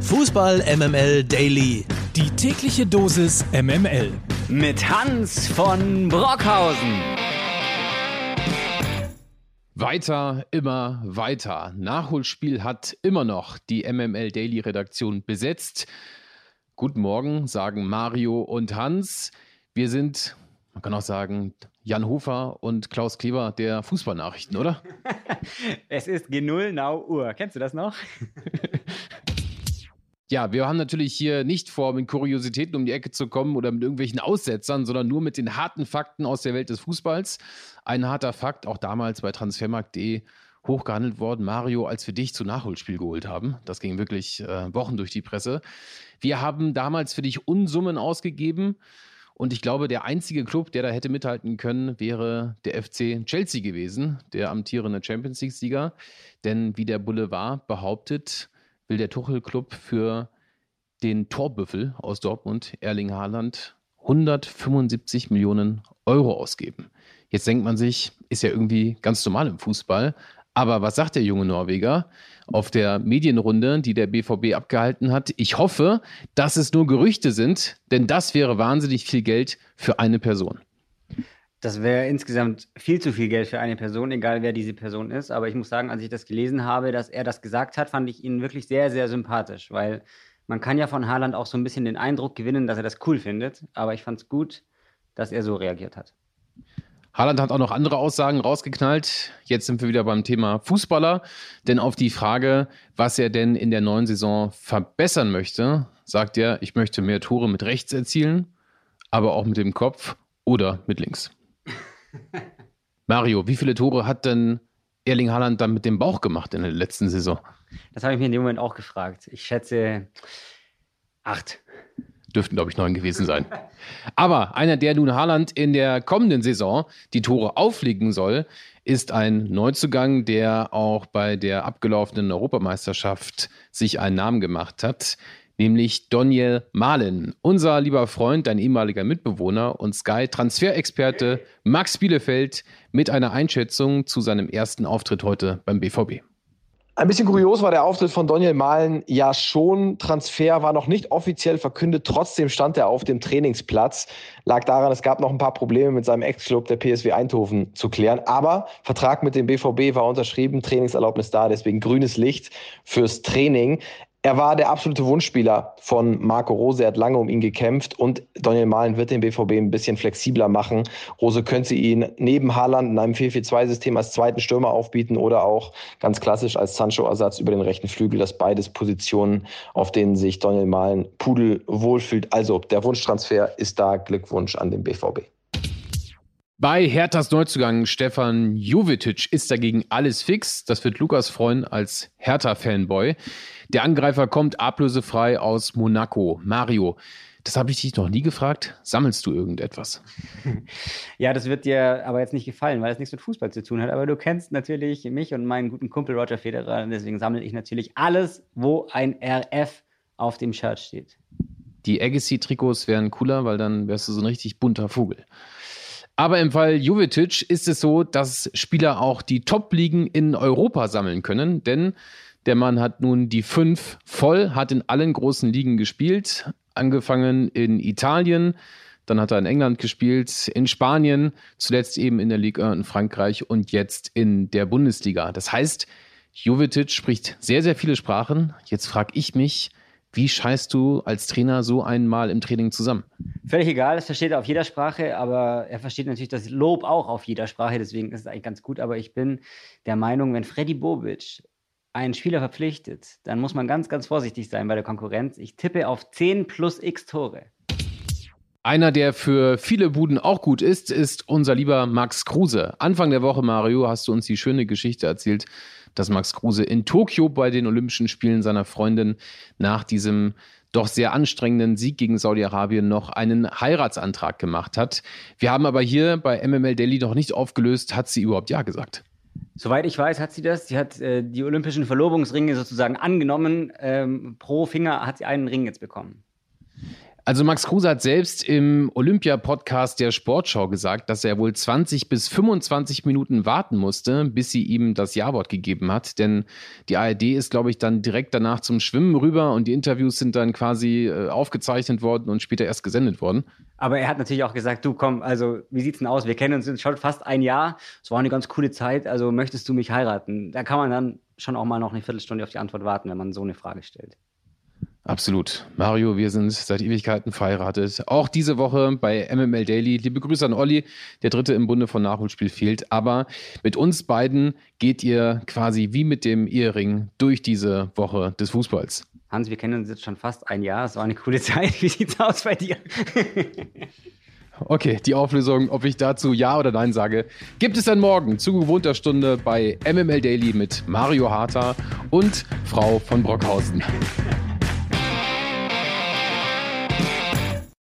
Fußball MML Daily. Die tägliche Dosis MML. Mit Hans von Brockhausen. Weiter, immer weiter. Nachholspiel hat immer noch die MML Daily Redaktion besetzt. Guten Morgen, sagen Mario und Hans. Wir sind, man kann auch sagen, Jan Hofer und Klaus Kleber der Fußballnachrichten, oder? es ist G0 Now Uhr. Kennst du das noch? Ja, wir haben natürlich hier nicht vor, mit Kuriositäten um die Ecke zu kommen oder mit irgendwelchen Aussetzern, sondern nur mit den harten Fakten aus der Welt des Fußballs. Ein harter Fakt, auch damals bei transfermarkt.de hochgehandelt worden, Mario, als wir dich zu Nachholspiel geholt haben. Das ging wirklich äh, Wochen durch die Presse. Wir haben damals für dich Unsummen ausgegeben. Und ich glaube, der einzige Club, der da hätte mithalten können, wäre der FC Chelsea gewesen, der amtierende Champions League-Sieger. Denn wie der Boulevard behauptet, will der Tuchel-Club für den Torbüffel aus Dortmund, Erling Haaland, 175 Millionen Euro ausgeben. Jetzt denkt man sich, ist ja irgendwie ganz normal im Fußball. Aber was sagt der junge Norweger auf der Medienrunde, die der BVB abgehalten hat? Ich hoffe, dass es nur Gerüchte sind, denn das wäre wahnsinnig viel Geld für eine Person. Das wäre insgesamt viel zu viel Geld für eine Person, egal wer diese Person ist. Aber ich muss sagen, als ich das gelesen habe, dass er das gesagt hat, fand ich ihn wirklich sehr, sehr sympathisch, weil man kann ja von Haaland auch so ein bisschen den Eindruck gewinnen, dass er das cool findet. Aber ich fand es gut, dass er so reagiert hat. Haaland hat auch noch andere Aussagen rausgeknallt. Jetzt sind wir wieder beim Thema Fußballer. Denn auf die Frage, was er denn in der neuen Saison verbessern möchte, sagt er, ich möchte mehr Tore mit rechts erzielen, aber auch mit dem Kopf oder mit links. Mario, wie viele Tore hat denn Erling Haaland dann mit dem Bauch gemacht in der letzten Saison? Das habe ich mir in dem Moment auch gefragt. Ich schätze acht. Dürften, glaube ich, neun gewesen sein. Aber einer, der nun Haaland in der kommenden Saison die Tore auflegen soll, ist ein Neuzugang, der auch bei der abgelaufenen Europameisterschaft sich einen Namen gemacht hat nämlich Daniel Mahlen. Unser lieber Freund, dein ehemaliger Mitbewohner und Sky-Transferexperte Max Bielefeld mit einer Einschätzung zu seinem ersten Auftritt heute beim BVB. Ein bisschen kurios war der Auftritt von Daniel Mahlen ja schon. Transfer war noch nicht offiziell verkündet, trotzdem stand er auf dem Trainingsplatz. Lag daran, es gab noch ein paar Probleme mit seinem Ex-Club, der PSW Eindhoven, zu klären. Aber Vertrag mit dem BVB war unterschrieben, Trainingserlaubnis da, deswegen grünes Licht fürs Training. Er war der absolute Wunschspieler von Marco Rose. Er hat lange um ihn gekämpft und Daniel Mahlen wird den BVB ein bisschen flexibler machen. Rose könnte ihn neben Haaland in einem 4-4-2-System als zweiten Stürmer aufbieten oder auch ganz klassisch als Sancho-Ersatz über den rechten Flügel. Das beides Positionen, auf denen sich Daniel Mahlen Pudel wohlfühlt. Also der Wunschtransfer ist da. Glückwunsch an den BVB. Bei Herthas Neuzugang Stefan Jovetic ist dagegen alles fix. Das wird Lukas freuen als Hertha-Fanboy. Der Angreifer kommt ablösefrei aus Monaco. Mario, das habe ich dich noch nie gefragt. Sammelst du irgendetwas? Ja, das wird dir aber jetzt nicht gefallen, weil es nichts mit Fußball zu tun hat. Aber du kennst natürlich mich und meinen guten Kumpel Roger Federer. Deswegen sammle ich natürlich alles, wo ein RF auf dem Shirt steht. Die Agassi-Trikots wären cooler, weil dann wärst du so ein richtig bunter Vogel. Aber im Fall Jovetic ist es so, dass Spieler auch die Top-Ligen in Europa sammeln können, denn der Mann hat nun die fünf voll, hat in allen großen Ligen gespielt, angefangen in Italien, dann hat er in England gespielt, in Spanien, zuletzt eben in der Liga in Frankreich und jetzt in der Bundesliga. Das heißt, Jovetic spricht sehr, sehr viele Sprachen. Jetzt frage ich mich, wie scheißt du als Trainer so einmal im Training zusammen? Völlig egal, das versteht er auf jeder Sprache, aber er versteht natürlich das Lob auch auf jeder Sprache, deswegen ist es eigentlich ganz gut. Aber ich bin der Meinung, wenn Freddy Bobic einen Spieler verpflichtet, dann muss man ganz, ganz vorsichtig sein bei der Konkurrenz. Ich tippe auf 10 plus x Tore. Einer, der für viele Buden auch gut ist, ist unser lieber Max Kruse. Anfang der Woche, Mario, hast du uns die schöne Geschichte erzählt, dass Max Kruse in Tokio bei den Olympischen Spielen seiner Freundin nach diesem doch sehr anstrengenden Sieg gegen Saudi-Arabien noch einen Heiratsantrag gemacht hat. Wir haben aber hier bei MML Delhi noch nicht aufgelöst, hat sie überhaupt Ja gesagt? Soweit ich weiß, hat sie das. Sie hat äh, die olympischen Verlobungsringe sozusagen angenommen. Ähm, pro Finger hat sie einen Ring jetzt bekommen. Also Max Kruse hat selbst im Olympia-Podcast der Sportschau gesagt, dass er wohl 20 bis 25 Minuten warten musste, bis sie ihm das Ja-Wort gegeben hat. Denn die ARD ist, glaube ich, dann direkt danach zum Schwimmen rüber und die Interviews sind dann quasi äh, aufgezeichnet worden und später erst gesendet worden. Aber er hat natürlich auch gesagt, du komm, also wie sieht's denn aus? Wir kennen uns schon fast ein Jahr. Es war eine ganz coole Zeit, also möchtest du mich heiraten? Da kann man dann schon auch mal noch eine Viertelstunde auf die Antwort warten, wenn man so eine Frage stellt. Absolut. Mario, wir sind seit Ewigkeiten verheiratet. Auch diese Woche bei MML Daily. Liebe Grüße an Olli. Der dritte im Bunde von Nachholspiel fehlt. Aber mit uns beiden geht ihr quasi wie mit dem Ehering durch diese Woche des Fußballs. Hans, wir kennen uns jetzt schon fast ein Jahr. Es war eine coole Zeit. Wie sieht's aus bei dir? Okay, die Auflösung, ob ich dazu Ja oder Nein sage, gibt es dann morgen zu gewohnter Stunde bei MML Daily mit Mario Harter und Frau von Brockhausen.